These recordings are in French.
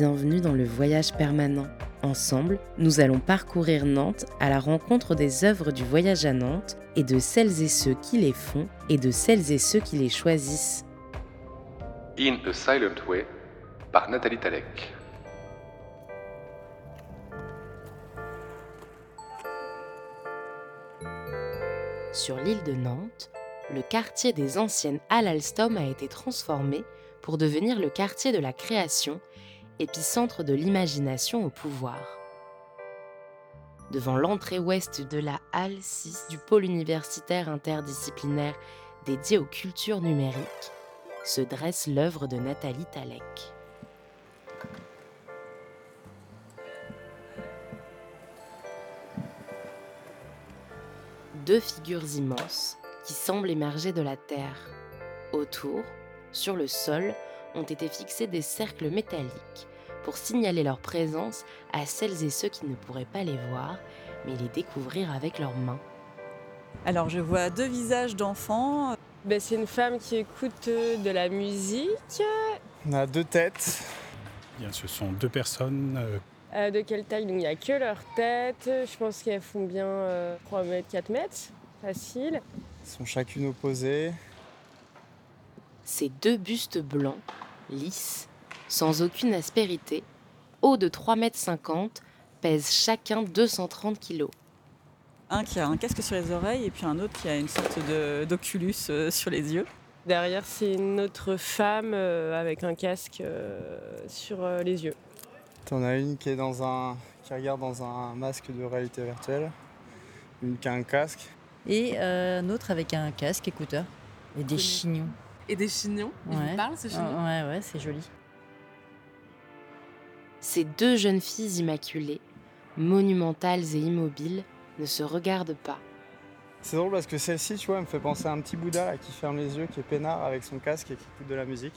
bienvenue dans le voyage permanent. Ensemble, nous allons parcourir Nantes à la rencontre des œuvres du voyage à Nantes et de celles et ceux qui les font et de celles et ceux qui les choisissent. In a Silent Way par Nathalie Talek. Sur l'île de Nantes, le quartier des anciennes Halles Alstom a été transformé pour devenir le quartier de la création, épicentre de l'imagination au pouvoir. Devant l'entrée ouest de la Halle 6 du pôle universitaire interdisciplinaire dédié aux cultures numériques, se dresse l'œuvre de Nathalie Talek. Deux figures immenses qui semblent émerger de la terre. Autour, sur le sol, ont été fixés des cercles métalliques pour signaler leur présence à celles et ceux qui ne pourraient pas les voir, mais les découvrir avec leurs mains. Alors je vois deux visages d'enfants. Ben, c'est une femme qui écoute euh, de la musique. On a deux têtes. Bien, ce sont deux personnes. euh, Euh, de quelle taille? Donc il n'y a que leur tête. Je pense qu'elles font bien euh, 3 mètres, 4 mètres. Facile. Elles sont chacune opposées. Ces deux bustes blancs, lisses, sans aucune aspérité, hauts de 3,50 m, pèsent chacun 230 kg. Un qui a un casque sur les oreilles et puis un autre qui a une sorte de- d'oculus euh, sur les yeux. Derrière, c'est une autre femme euh, avec un casque euh, sur euh, les yeux. T'en as une qui est dans un. qui regarde dans un masque de réalité virtuelle. Une qui a un casque. Et euh, un autre avec un casque écouteur. Et des chignons. Et des chignons Ils Ouais. vous parlent, ces chignons Ouais, ouais, c'est joli. Ces deux jeunes filles immaculées, monumentales et immobiles, ne se regardent pas. C'est drôle parce que celle-ci, tu vois, elle me fait penser à un petit Bouddha là, qui ferme les yeux, qui est peinard avec son casque et qui écoute de la musique.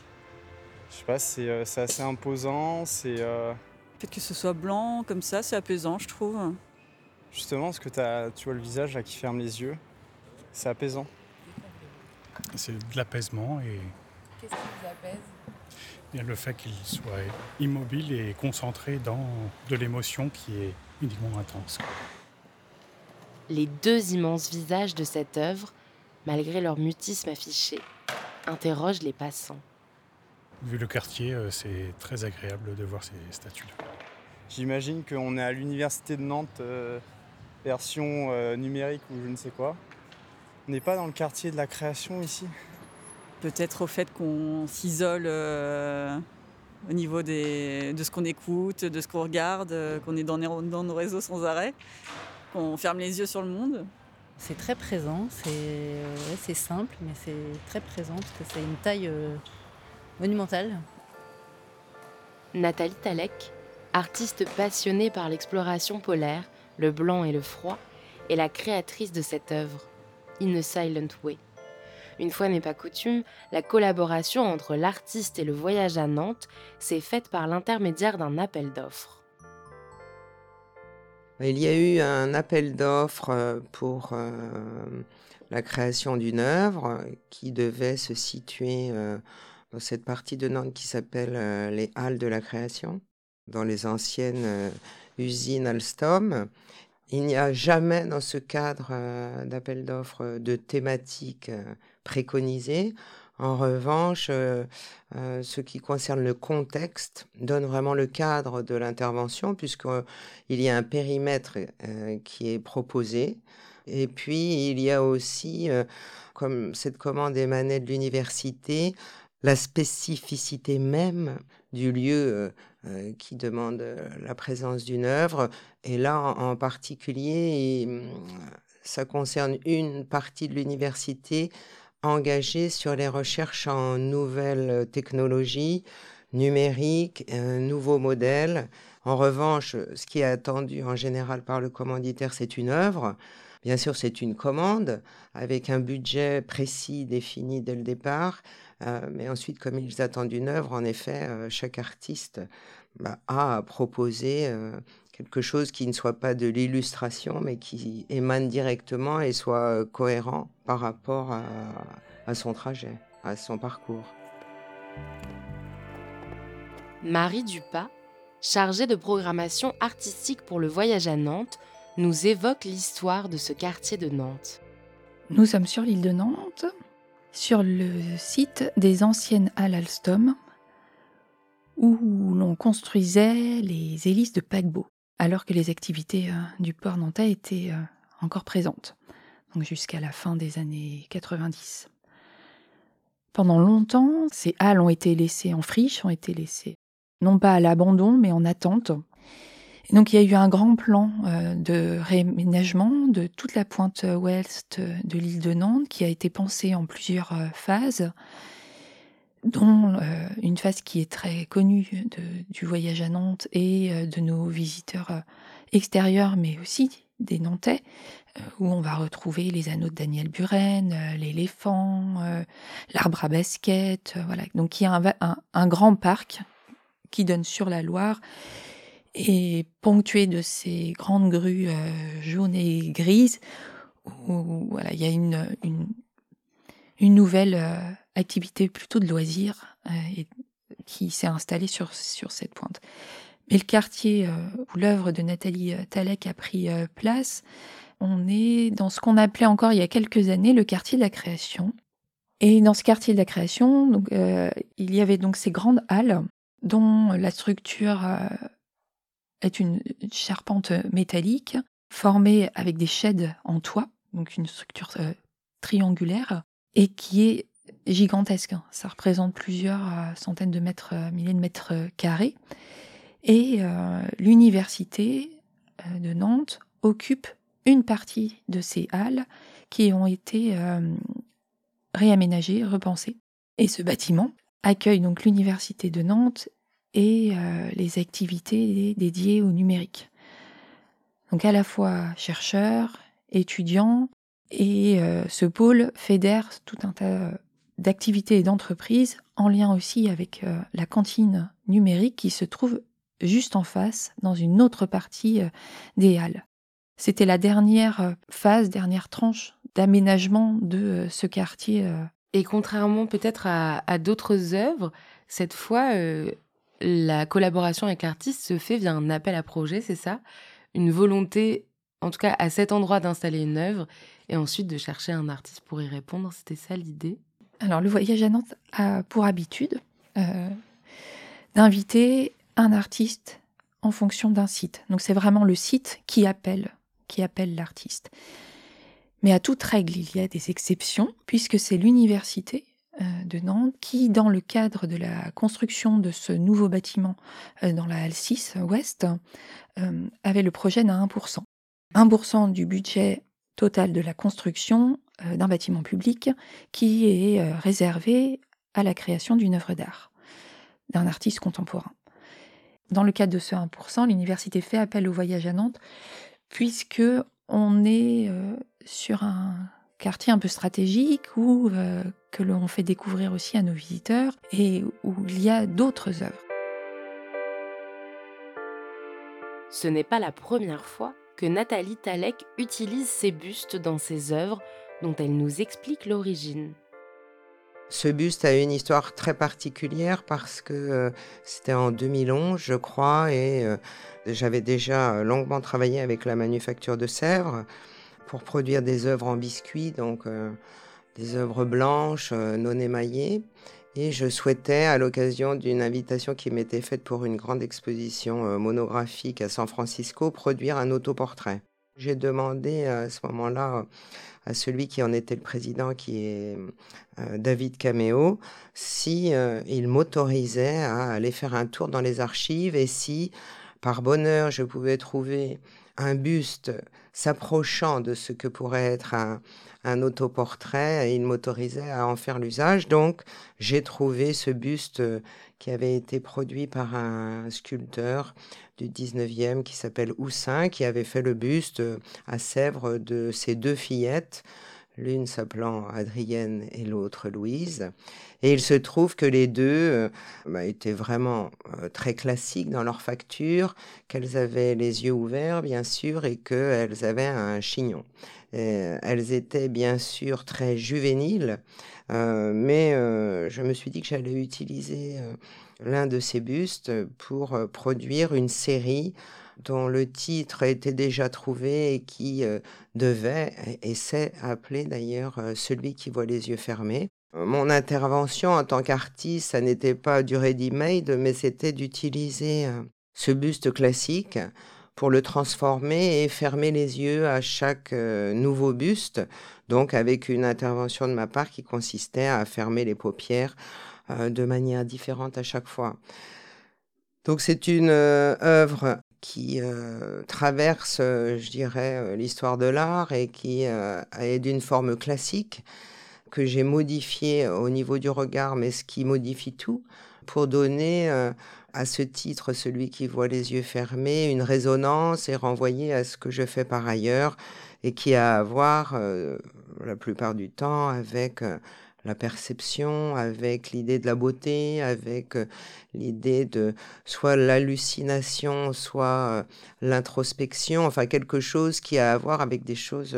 Je sais pas, c'est euh, c'est assez imposant, c'est. euh, Le fait que ce soit blanc comme ça, c'est apaisant, je trouve. justement parce que t'as- tu vois le visage là qui ferme les yeux. C'est apaisant. C'est de l'apaisement et Qu'est-ce qui vous apaise? Bien le fait qu'il soit immobile et concentré dans de l'émotion qui est uniquement intense. Les deux immenses visages de cette œuvre, malgré leur mutisme affiché, interrogent les passants. Vu le quartier, euh, c'est très agréable de voir ces statues-là. J'imagine qu'on est à l'université de Nantes, euh, version euh, numérique ou je ne sais quoi. On n'est pas dans le quartier de la création ici? Peut-être au fait qu'on s'isole euh, au niveau des, de ce qu'on écoute, de ce qu'on regarde, euh, qu'on est dans, nos- dans nos réseaux sans arrêt, qu'on ferme les yeux sur le monde. C'est très présent, c'est euh, ouais, simple, mais c'est très présent parce que c'est une taille euh, monumentale. Nathalie Talek, artiste passionnée par l'exploration polaire, le blanc et le froid, est la créatrice de cette œuvre, In a Silent Way. Une fois n'est pas coutume, la collaboration entre l'artiste et le voyage à Nantes s'est faite par l'intermédiaire d'un appel d'offres. Il y a eu un appel d'offres euh, pour euh, la création d'une œuvre qui devait se situer euh, dans cette partie de Nantes qui s'appelle les Halles de la création, dans les anciennes usines Alstom. Il n'y a jamais dans ce cadre d'appel d'offres de thématique euh, préconisée. En revanche, euh, euh, ce qui concerne le contexte donne vraiment le cadre de l'intervention, puisqu'il y a un périmètre euh, qui est proposé. Et puis, il y a aussi, euh, comme cette commande émanait de l'université, la spécificité même du lieu euh, euh, qui demande euh, la présence d'une œuvre. Et là, en, particulier, ça concerne une partie de l'université engagée sur les recherches en nouvelles technologies numériques, un nouveau modèle. En revanche, ce qui est attendu en général par le commanditaire, c'est une œuvre. Bien sûr, c'est une commande avec un budget précis défini dès le départ. Euh, mais ensuite, comme ils attendent une œuvre, en effet, euh, chaque artiste bah, a à proposer euh, quelque chose qui ne soit pas de l'illustration, mais qui émane directement et soit euh, cohérent par rapport à, à son trajet, à son parcours. Marie Dupas, chargé de programmation artistique pour le voyage à Nantes, nous évoque l'histoire de ce quartier de Nantes. Nous sommes sur l'île de Nantes, sur le site des anciennes halles Alstom, où l'on construisait les hélices de paquebot, alors que les activités euh, du port nantais étaient euh, encore présentes, jusqu'à la fin des années 90. Pendant longtemps, ces halles ont été laissées en friche, ont été laissées non pas à l'abandon, mais en attente. Donc il y a eu un grand plan euh, de réaménagement de toute la pointe ouest de l'île de Nantes qui a été pensé en plusieurs phases, dont euh, une phase qui est très connue du voyage à Nantes et de nos visiteurs extérieurs, mais aussi des Nantais, où on va retrouver les anneaux de Daniel Buren, l'éléphant, l'arbre à basket, voilà. Donc il y a un, grand parc qui donne sur la Loire et ponctué de ces grandes grues euh, jaunes et grises où voilà, il y a une, nouvelle euh, activité plutôt de loisirs euh, et, qui s'est installée sur, sur cette pointe. Mais le quartier où l'œuvre de Nathalie Talek a pris place, on est dans ce qu'on appelait encore il y a quelques années le quartier de la création. Et dans ce quartier de la création, donc, il y avait donc ces grandes halles dont la structure euh, est une charpente métallique formée avec des sheds en toit, donc une structure euh, triangulaire, et qui est gigantesque. Ça représente plusieurs euh, centaines de mètres, milliers de mètres carrés. Et l'université de Nantes occupe une partie de ces halles qui ont été réaménagées, repensées. Et ce bâtiment accueille donc l'université de Nantes et euh, les activités dédiées au numérique. Donc à la fois chercheurs, étudiants, et euh, ce pôle fédère tout un tas d'activités et d'entreprises en lien aussi avec euh, la cantine numérique qui se trouve juste en face dans une autre partie des halles. C'était la dernière phase, dernière tranche d'aménagement de ce quartier. Et contrairement peut-être à, à d'autres œuvres, cette fois, la collaboration avec l'artiste se fait via un appel à projet, c'est ça? Une volonté, en tout cas à cet endroit, d'installer une œuvre et ensuite de chercher un artiste pour y répondre. C'était ça l'idée? Alors, le voyage à Nantes a pour habitude euh, d'inviter un artiste en fonction d'un site. Donc, c'est vraiment le site qui appelle, l'artiste. Mais à toute règle, il y a des exceptions, puisque c'est l'université euh, de Nantes qui, dans le cadre de la construction de ce nouveau bâtiment euh, dans la halle 6 ouest, avait le projet d'un 1%. 1% du budget total de la construction d'un bâtiment public qui est réservé à la création d'une œuvre d'art, d'un artiste contemporain. Dans le cadre de ce 1%, l'université fait appel au voyage à Nantes puisque on est sur un quartier un peu stratégique où euh, que l'on fait découvrir aussi à nos visiteurs et où il y a d'autres œuvres. Ce n'est pas la première fois que Nathalie Talek utilise ses bustes dans ses œuvres dont elle nous explique l'origine. Ce buste a une histoire très particulière parce que euh, c'était en 2011, je crois, et euh, j'avais déjà longuement travaillé avec la manufacture de Sèvres pour produire des œuvres en biscuit, donc euh, des œuvres blanches, non émaillées. Et je souhaitais, à l'occasion d'une invitation qui m'était faite pour une grande exposition monographique à San Francisco, produire un autoportrait. J'ai demandé à ce moment-là à celui qui en était le président, qui est David Cameo, si il m'autorisait à aller faire un tour dans les archives et si, par bonheur, je pouvais trouver un buste s'approchant de ce que pourrait être un, autoportrait et il m'autorisait à en faire l'usage. Donc, j'ai trouvé ce buste euh, qui avait été produit par un sculpteur du 19e qui s'appelle Houssin, qui avait fait le buste euh, à Sèvres de ses deux fillettes l'une s'appelant Adrienne et l'autre Louise. Et il se trouve que les deux euh, bah, étaient vraiment euh, très classiques dans leur facture, qu'elles avaient les yeux ouverts, bien sûr, et qu'elles avaient un chignon. elles étaient bien sûr très juvéniles, mais je me suis dit que j'allais utiliser l'un de ces bustes pour produire une série dont le titre était déjà trouvé et qui devait, et s'est appelé d'ailleurs Celui qui voit les yeux fermés. Mon intervention en tant qu'artiste, ça n'était pas du ready-made, mais c'était d'utiliser ce buste classique pour le transformer et fermer les yeux à chaque nouveau buste, donc avec une intervention de ma part qui consistait à fermer les paupières de manière différente à chaque fois. Donc c'est une œuvre qui traverse, je dirais, l'histoire de l'art et qui est d'une forme classique que j'ai modifié au niveau du regard, mais ce qui modifie tout, pour donner à ce titre, celui qui voit les yeux fermés, une résonance et renvoyer à ce que je fais par ailleurs et qui a à voir la plupart du temps avec la perception, avec l'idée de la beauté, avec l'idée de soit l'hallucination, soit l'introspection, enfin quelque chose qui a à voir avec des choses,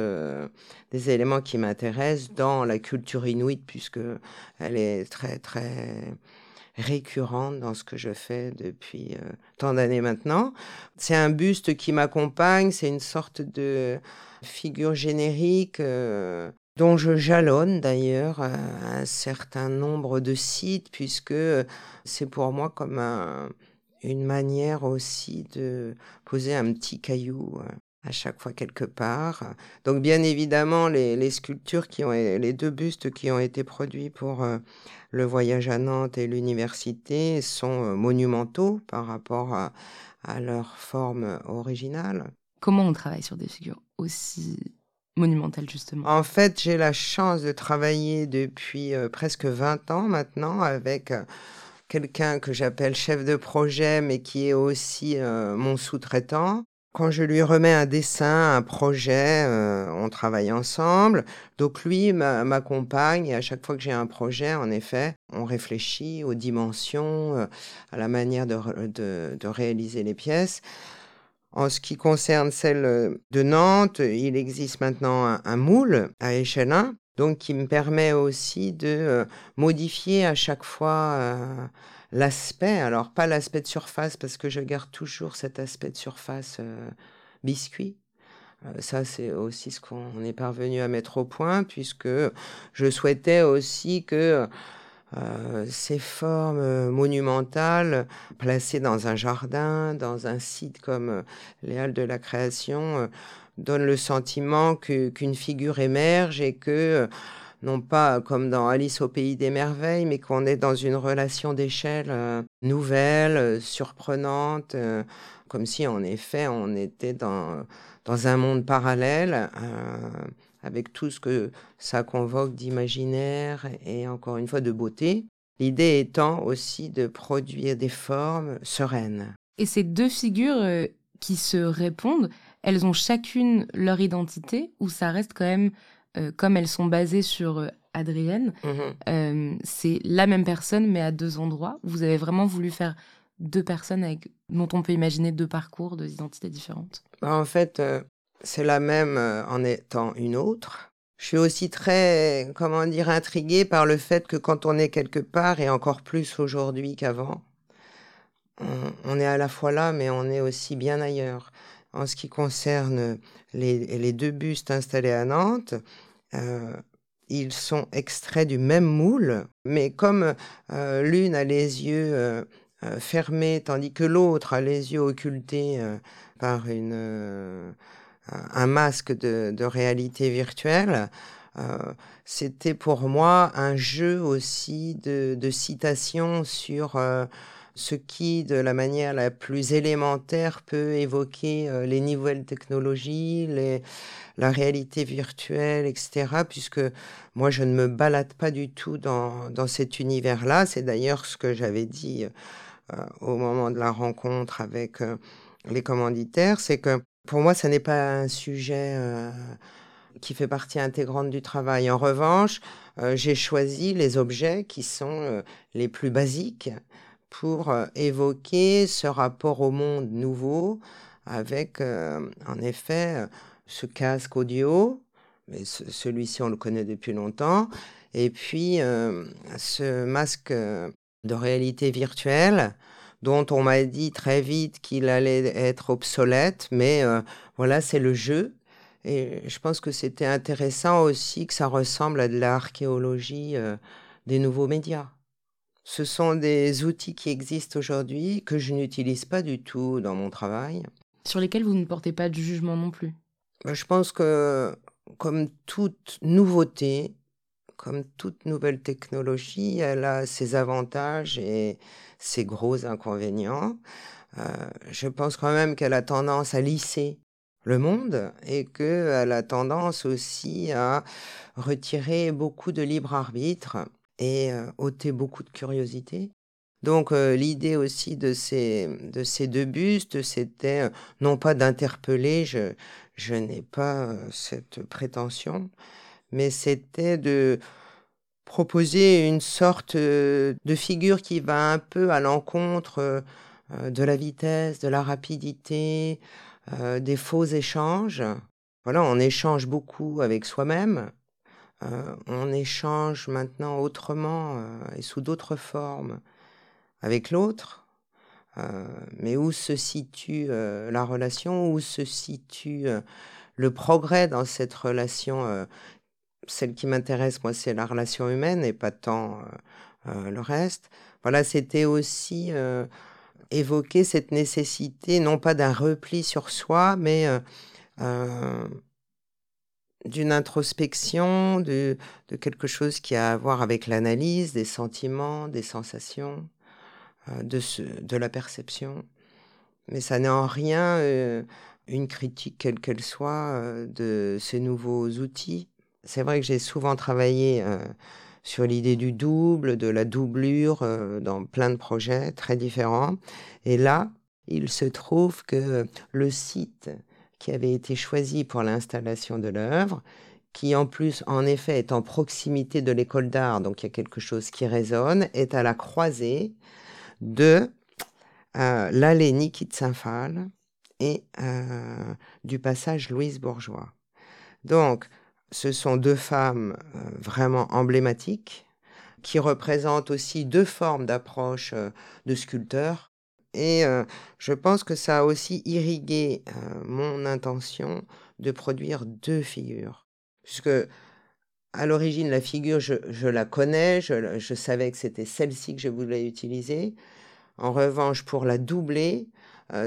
des éléments qui m'intéressent dans la culture inuite, puisque elle est très très récurrente dans ce que je fais depuis tant d'années maintenant. C'est un buste qui m'accompagne, c'est une sorte de figure générique dont je jalonne d'ailleurs un certain nombre de sites, puisque c'est pour moi comme une manière aussi de poser un petit caillou à chaque fois quelque part. Donc bien évidemment, les, sculptures qui ont, les deux bustes qui ont été produits pour le voyage à Nantes et l'université sont monumentaux par rapport à leur forme originale. Comment on travaille sur des figures aussi monumentale, justement En fait, j'ai la chance de travailler depuis presque 20 ans maintenant avec quelqu'un que j'appelle chef de projet, mais qui est aussi mon sous-traitant. Quand je lui remets un dessin, un projet, on travaille ensemble. Donc lui m'accompagne et à chaque fois que j'ai un projet, en effet, on réfléchit aux dimensions, à la manière de réaliser les pièces. En ce qui concerne celle de Nantes, il existe maintenant un, moule à échelle 1, donc qui me permet aussi de modifier à chaque fois l'aspect. Alors pas l'aspect de surface parce que je garde toujours cet aspect de surface biscuit. Ça, c'est aussi ce qu'on est parvenu à mettre au point, puisque je souhaitais aussi que euh, ces formes euh, monumentales placées dans un jardin, dans un site comme euh, les Halles de la Création, donnent le sentiment qu'une figure émerge et que, non pas comme dans Alice au pays des merveilles, mais qu'on est dans une relation d'échelle nouvelle, surprenante, comme si en effet on était dans, dans un monde parallèle avec tout ce que ça convoque d'imaginaire et encore une fois de beauté. L'idée étant aussi de produire des formes sereines. Et ces deux figures euh, qui se répondent, elles ont chacune leur identité ou ça reste quand même, euh, comme elles sont basées sur euh, Adrienne, mmh c'est la même personne mais à deux endroits. Vous avez vraiment voulu faire deux personnes avec, dont on peut imaginer deux parcours, deux identités différentes En fait, c'est la même en étant une autre. Je suis aussi très, comment dire, intriguée par le fait que quand on est quelque part, et encore plus aujourd'hui qu'avant, on, est à la fois là, mais on est aussi bien ailleurs. En ce qui concerne les, deux bustes installés à Nantes, ils sont extraits du même moule, mais comme l'une a les yeux fermés, tandis que l'autre a les yeux occultés par une un masque de, réalité virtuelle, euh, c'était pour moi un jeu aussi de, de citations sur euh, ce qui, de la manière la plus élémentaire, peut évoquer euh, les nouvelles technologies, les, la réalité virtuelle, etc. Puisque moi, je ne me balade pas du tout dans, dans cet univers-là. C'est d'ailleurs ce que j'avais dit au moment de la rencontre avec les commanditaires, c'est que pour moi, ce n'est pas un sujet euh, qui fait partie intégrante du travail. En revanche, euh, j'ai choisi les objets qui sont euh, les plus basiques pour évoquer ce rapport au monde nouveau avec, en effet, ce casque audio, mais celui-ci, on le connaît depuis longtemps. Et puis, ce masque de réalité virtuelle, dont on m'a dit très vite qu'il allait être obsolète, mais voilà, c'est le jeu. Et je pense que c'était intéressant aussi que ça ressemble à de l'archéologie des nouveaux médias. Ce sont des outils qui existent aujourd'hui que je n'utilise pas du tout dans mon travail. Sur lesquels vous ne portez pas de jugement non plus? Bah, Je pense que, comme toute nouveauté, comme toute nouvelle technologie, elle a ses avantages et ses gros inconvénients. Euh, je pense quand même qu'elle a tendance à lisser le monde et qu'elle a tendance aussi à retirer beaucoup de libre arbitre et ôter beaucoup de curiosité. Donc l'idée aussi de ces, de ces deux bustes, c'était non pas d'interpeller, je, je n'ai pas cette prétention, mais c'était de proposer une sorte de figure qui va un peu à l'encontre de la vitesse, de la rapidité, des faux échanges. Voilà, on échange beaucoup avec soi-même, euh, on échange maintenant autrement euh, et sous d'autres formes avec l'autre. Euh, mais où se situe la relation, où se situe le progrès dans cette relation Celle qui m'intéresse, moi, c'est la relation humaine et pas tant le reste. Voilà, c'était aussi évoquer cette nécessité, non pas d'un repli sur soi, mais d'une introspection, de, quelque chose qui a à voir avec l'analyse des sentiments, des sensations, euh, de, de la perception. Mais ça n'est en rien euh, une critique, quelle qu'elle soit, euh, de ces nouveaux outils. C'est vrai que j'ai souvent travaillé sur l'idée du double, de la doublure, dans plein de projets très différents. Et là, il se trouve que le site qui avait été choisi pour l'installation de l'œuvre, qui en plus, en effet, est en proximité de l'école d'art, donc il y a quelque chose qui résonne, est à la croisée de euh, l'allée Niki et euh, du passage Louise Bourgeois. Donc, ce sont deux femmes euh, vraiment emblématiques qui représentent aussi deux formes d'approche de sculpteurs et je pense que ça a aussi irrigué mon intention de produire deux figures. Puisque à l'origine, la figure, je, la connais, je, savais que c'était celle-ci que je voulais utiliser. En revanche, pour la doubler,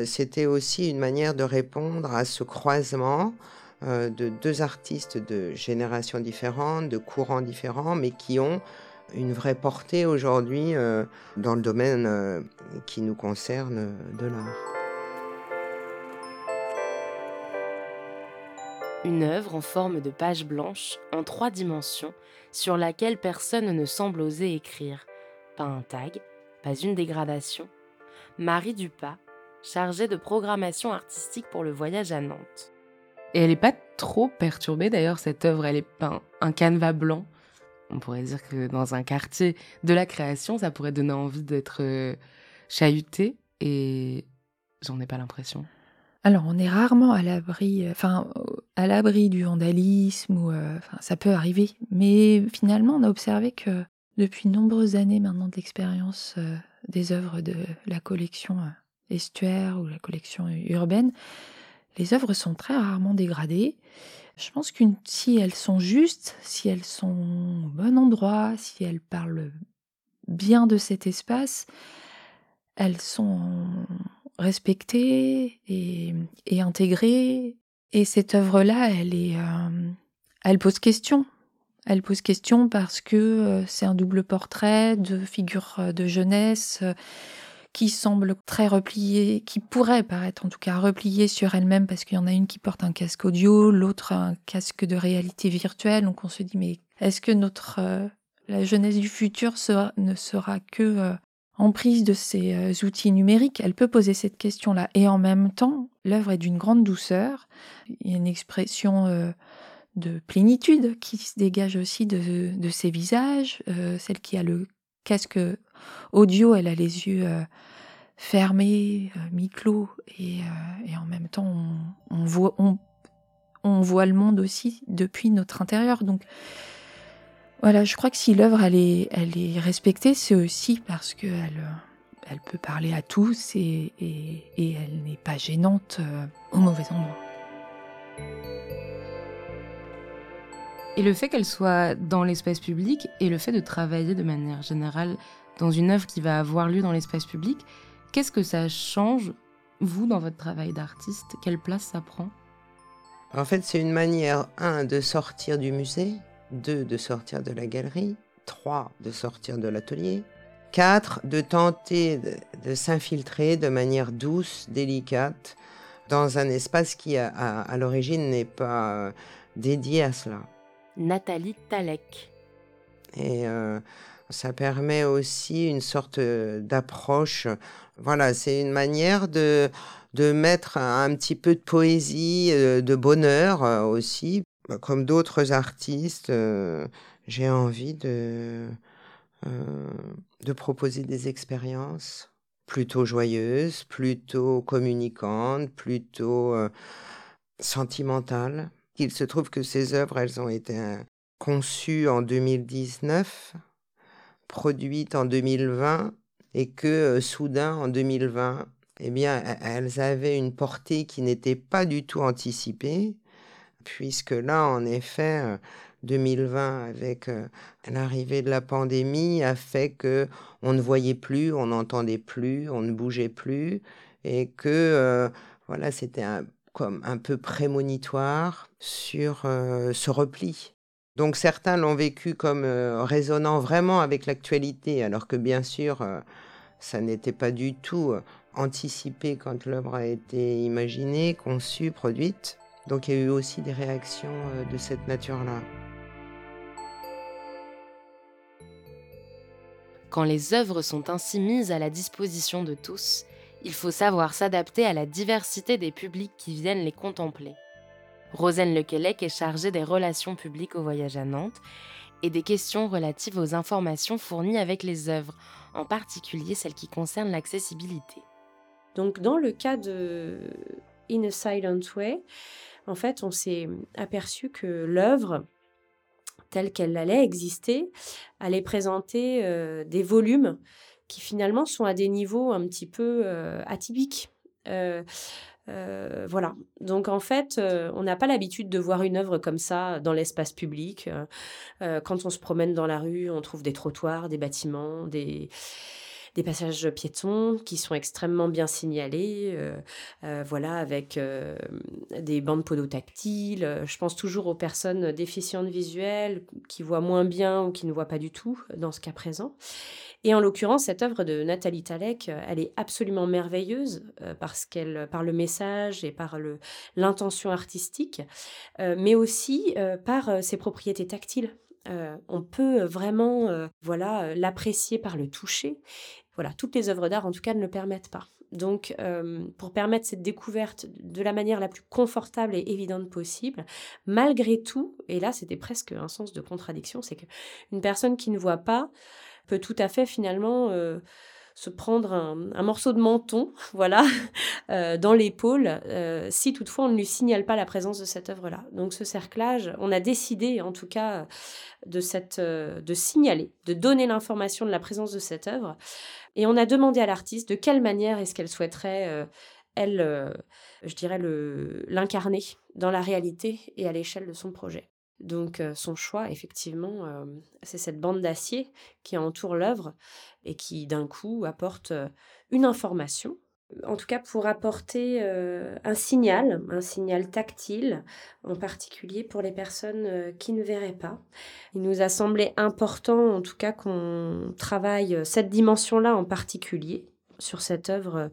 c'était aussi une manière de répondre à ce croisement de deux artistes de générations différentes, de courants différents, mais qui ont une vraie portée aujourd'hui euh, dans le domaine euh, qui nous concerne de l'art. Une œuvre en forme de page blanche, en trois dimensions, sur laquelle personne ne semble oser écrire. Pas un tag, pas une dégradation. Marie Dupas, chargée de programmation artistique pour le voyage à Nantes. Et elle n'est pas trop perturbée d'ailleurs, cette œuvre, elle est peinte un canevas blanc on pourrait dire que dans un quartier de la création, ça pourrait donner envie d'être euh, chahuté et j'en ai pas l'impression. Alors, on est rarement à l'abri, euh, enfin, à l'abri du vandalisme ou, euh, ça peut arriver. Mais finalement, on a observé que depuis de nombreuses années maintenant d'expérience des œuvres de la collection estuaire ou la collection urbaine, les œuvres sont très rarement dégradées. Je pense que si elles sont justes, si elles sont au bon endroit, si elles parlent bien de cet espace, elles sont respectées et, intégrées. Et cette œuvre-là, elle est, euh, elle pose question. Elle pose question parce que euh, c'est un double portrait de figure euh, de jeunesse qui semble très repliée, qui pourrait paraître en tout cas repliée sur elle-même parce qu'il y en a une qui porte un casque audio, l'autre un casque de réalité virtuelle. Donc on se dit mais est-ce que notre euh, la jeunesse du futur ne sera que euh, de ces euh, outils numériques? Elle peut poser cette question-là. Et en même temps, l'œuvre est d'une grande douceur. Il y a une expression de plénitude qui se dégage aussi de, de ses visages. celle qui a le casque audio, elle a les yeux euh, fermés, euh, mi-clos, et, euh, en même temps, on, voit, on, voit le monde aussi depuis notre intérieur. Donc voilà, je crois que si l'œuvre elle est, respectée, c'est aussi parce qu'elle elle peut parler à tous et, et, elle n'est pas gênante au mauvais endroit. Et le fait qu'elle soit dans l'espace public et le fait de travailler de manière générale dans une œuvre qui va avoir lieu dans l'espace public, qu'est-ce que ça change, vous, dans votre travail d'artiste? Quelle place ça prend? En fait, c'est une manière, un, de sortir du musée, deux, de sortir de la galerie, trois, de sortir de l'atelier, quatre, de tenter de, s'infiltrer de manière douce, délicate, dans un espace qui, à, l'origine, n'est pas euh, dédié à cela. Nathalie Talek. Et euh, ça permet aussi une sorte euh, d'approche. Voilà, c'est une manière de, de mettre un, petit peu de poésie, de bonheur aussi, bah, comme d'autres artistes, euh, j'ai envie de, euh, de proposer des expériences plutôt joyeuses, plutôt communicantes, plutôt euh, sentimentales. Il se trouve que ces œuvres, elles ont été conçues en 2019, produites en 2020, et que soudain, en 2020, eh bien, elles avaient une portée qui n'était pas du tout anticipée puisque là, en effet, 2020, euh, avec euh, l'arrivée de la pandémie, a fait que on ne voyait plus, on n'entendait plus, on ne bougeait plus, et que euh, voilà, c'était comme un peu prémonitoire sur ce repli. Donc certains l'ont vécu comme résonnant vraiment avec l'actualité, alors que bien sûr, ça n'était pas du tout anticipé quand l'œuvre a été imaginée, conçue, produite. Donc il y a eu aussi des réactions euh, de cette nature-là. Quand les œuvres sont ainsi mises à la disposition de tous, il faut savoir s'adapter à la diversité des publics qui viennent les contempler. Rosane Lequelec est chargée des relations publiques au voyage à Nantes et des questions relatives aux informations fournies avec les œuvres, en particulier celles qui concernent l'accessibilité. Donc dans le cas de In a Silent Way, en fait, on s'est aperçu que l'œuvre, telle qu'elle allait exister, allait présenter euh, des volumes qui finalement sont à des niveaux un petit peu euh, atypiques. Euh, voilà. Donc en fait, on n'a pas l'habitude de voir une œuvre comme ça dans l'espace public. quand on se promène dans la rue, on trouve des trottoirs, des bâtiments, des, des passages piétons qui sont extrêmement bien signalés, euh, euh, voilà, avec euh, des bandes podotactiles. Je pense toujours aux personnes déficientes visuelles qui voient moins bien ou qui ne voient pas du tout dans ce cas présent. Et en l'occurrence, cette œuvre de Nathalie Talek, elle est absolument merveilleuse parce qu'elle, par le message et par l'intention artistique, mais aussi par ses propriétés tactiles. on peut vraiment voilà l'apprécier par le toucher voilà, toutes les œuvres d'art, en tout cas, ne le permettent pas. Donc, euh, pour permettre cette découverte de la manière la plus confortable et évidente possible, malgré tout, et là, c'était presque un sens de contradiction, c'est qu'une personne qui ne voit pas peut tout à fait finalement euh, se prendre un, morceau de menton, voilà, euh, dans l'épaule, euh, si toutefois on ne lui signale pas la présence de cette œuvre-là. Donc ce cerclage, on a décidé en tout cas de, cette, euh, de signaler, de donner l'information de la présence de cette œuvre, et on a demandé à l'artiste de quelle manière est-ce qu'elle souhaiterait, elle, je dirais, l'incarner dans la réalité et à l'échelle de son projet. Donc son choix, effectivement, c'est cette bande d'acier qui entoure l'œuvre et qui d'un coup apporte une information. En tout cas, pour apporter un signal, un signal tactile, en particulier pour les personnes qui ne verraient pas. Il nous a semblé important, en tout cas, qu'on travaille cette dimension-là en particulier sur cette œuvre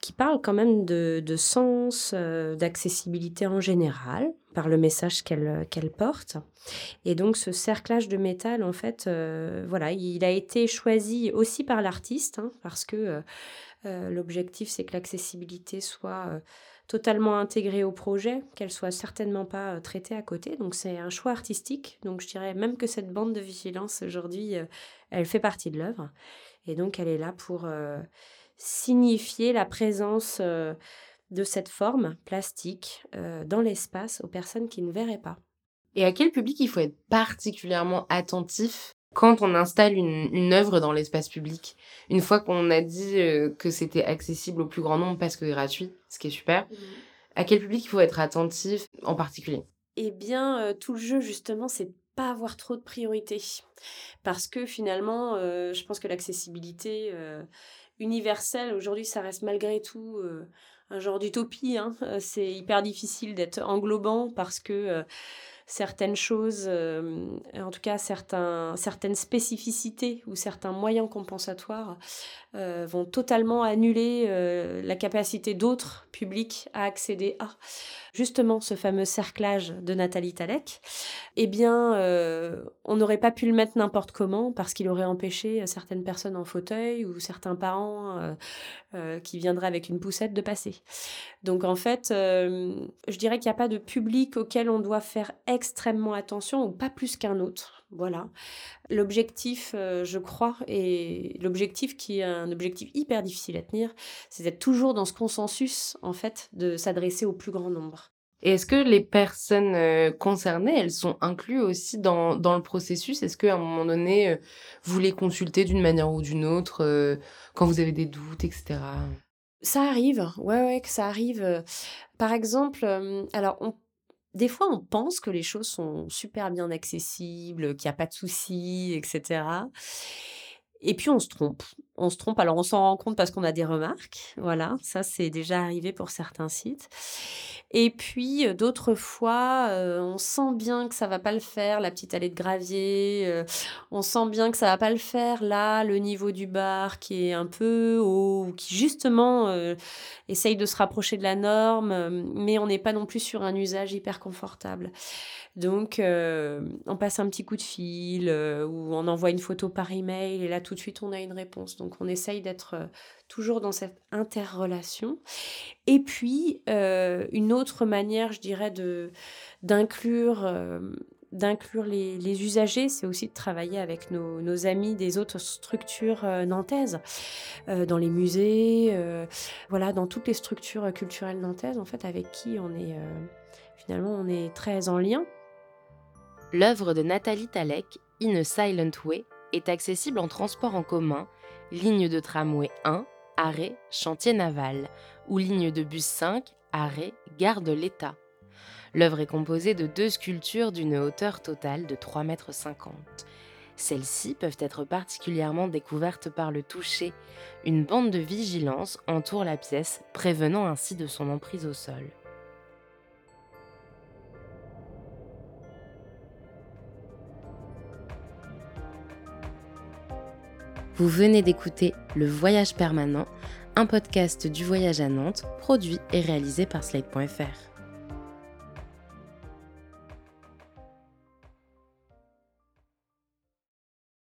qui parle quand même de, sens, d'accessibilité en général, par le message qu'elle qu'elle porte. Et donc ce cerclage de métal, en fait, euh, voilà, il a été choisi aussi par l'artiste, hein, parce que euh, euh, l'objectif, c'est que l'accessibilité soit totalement intégrée au projet, qu'elle soit certainement pas traitée à côté. Donc c'est un choix artistique. Donc je dirais même que cette bande de vigilance aujourd'hui, elle fait partie de l'œuvre. Et donc elle est là pour signifier la présence de cette forme plastique euh, dans l'espace aux personnes qui ne verraient pas. Et à quel public il faut être particulièrement attentif quand on installe une, une œuvre dans l'espace public? Une fois qu'on a dit euh, que c'était accessible au plus grand nombre parce que gratuit, ce qui est super, à quel public il faut être attentif en particulier? Eh bien, euh, tout le jeu, justement, c'est pas avoir trop de priorité. Parce que finalement, euh, je pense que l'accessibilité euh, universelle, aujourd'hui, ça reste malgré tout euh, un genre d'utopie. hein. Euh, C'est hyper difficile d'être englobant parce que euh, certaines choses, euh, en tout cas certaines spécificités ou certains moyens compensatoires euh, vont totalement annuler euh, la capacité d'autres publics à accéder à justement ce fameux cerclage de Nathalie Talek. Eh bien, on n'aurait pas pu le mettre n'importe comment parce qu'il aurait empêché certaines personnes en fauteuil ou certains parents qui viendraient avec une poussette de passer. Donc en fait, euh, je dirais qu'il n'y a pas de public auquel on doit faire extrêmement attention ou pas plus qu'un autre. Voilà. L'objectif, euh, je crois, et l'objectif qui est un objectif hyper difficile à tenir, c'est d'être toujours dans ce consensus, en fait, de s'adresser au plus grand nombre. Et est-ce que les personnes euh, concernées, elles sont incluses aussi dans, dans le processus? Est-ce qu'à un moment donné, vous les consultez d'une manière ou d'une autre quand vous avez des doutes, etc. Ça arrive, ouais, ouais, que ça arrive. Par exemple, alors, on- des fois, on pense que les choses sont super bien accessibles, qu'il n'y a pas de soucis, etc. Et puis, on se trompe. On se trompe, alors on s'en rend compte parce qu'on a des remarques. Voilà, ça, c'est déjà arrivé pour certains sites. Et puis, euh, d'autres fois, euh, on sent bien que ça va pas le faire, la petite allée de gravier. euh, on sent bien que ça va pas le faire. Là, le niveau du bar qui est un peu haut, ou qui justement essaye de se rapprocher de la norme, mais on n'est pas non plus sur un usage hyper confortable. Donc, on passe un petit coup de fil ou on envoie une photo par email et là, tout de suite, on a une réponse. On essaye d'être euh, toujours dans cette interrelation. Et puis, euh, une autre manière, je dirais, d'inclure euh, les, usagers, c'est aussi de travailler avec nos, amis des autres structures nantaises, dans les musées, voilà, dans toutes les structures culturelles nantaises, en fait, avec qui on est finalement on est très en lien. L'œuvre de Nathalie Talek, In a Silent Way, est accessible en transport en commun, ligne de tramway 1, arrêt chantier naval, ou ligne de bus 5, arrêt gare de l'État. L'œuvre est composée de deux sculptures d'une hauteur totale de 3,50 mètres. Celles-ci peuvent être particulièrement découvertes par le toucher. Une bande de vigilance entoure la pièce, prévenant ainsi de son emprise au sol. Vous venez d'écouter Le Voyage permanent, un podcast du voyage à Nantes, produit et réalisé par Slate.fr.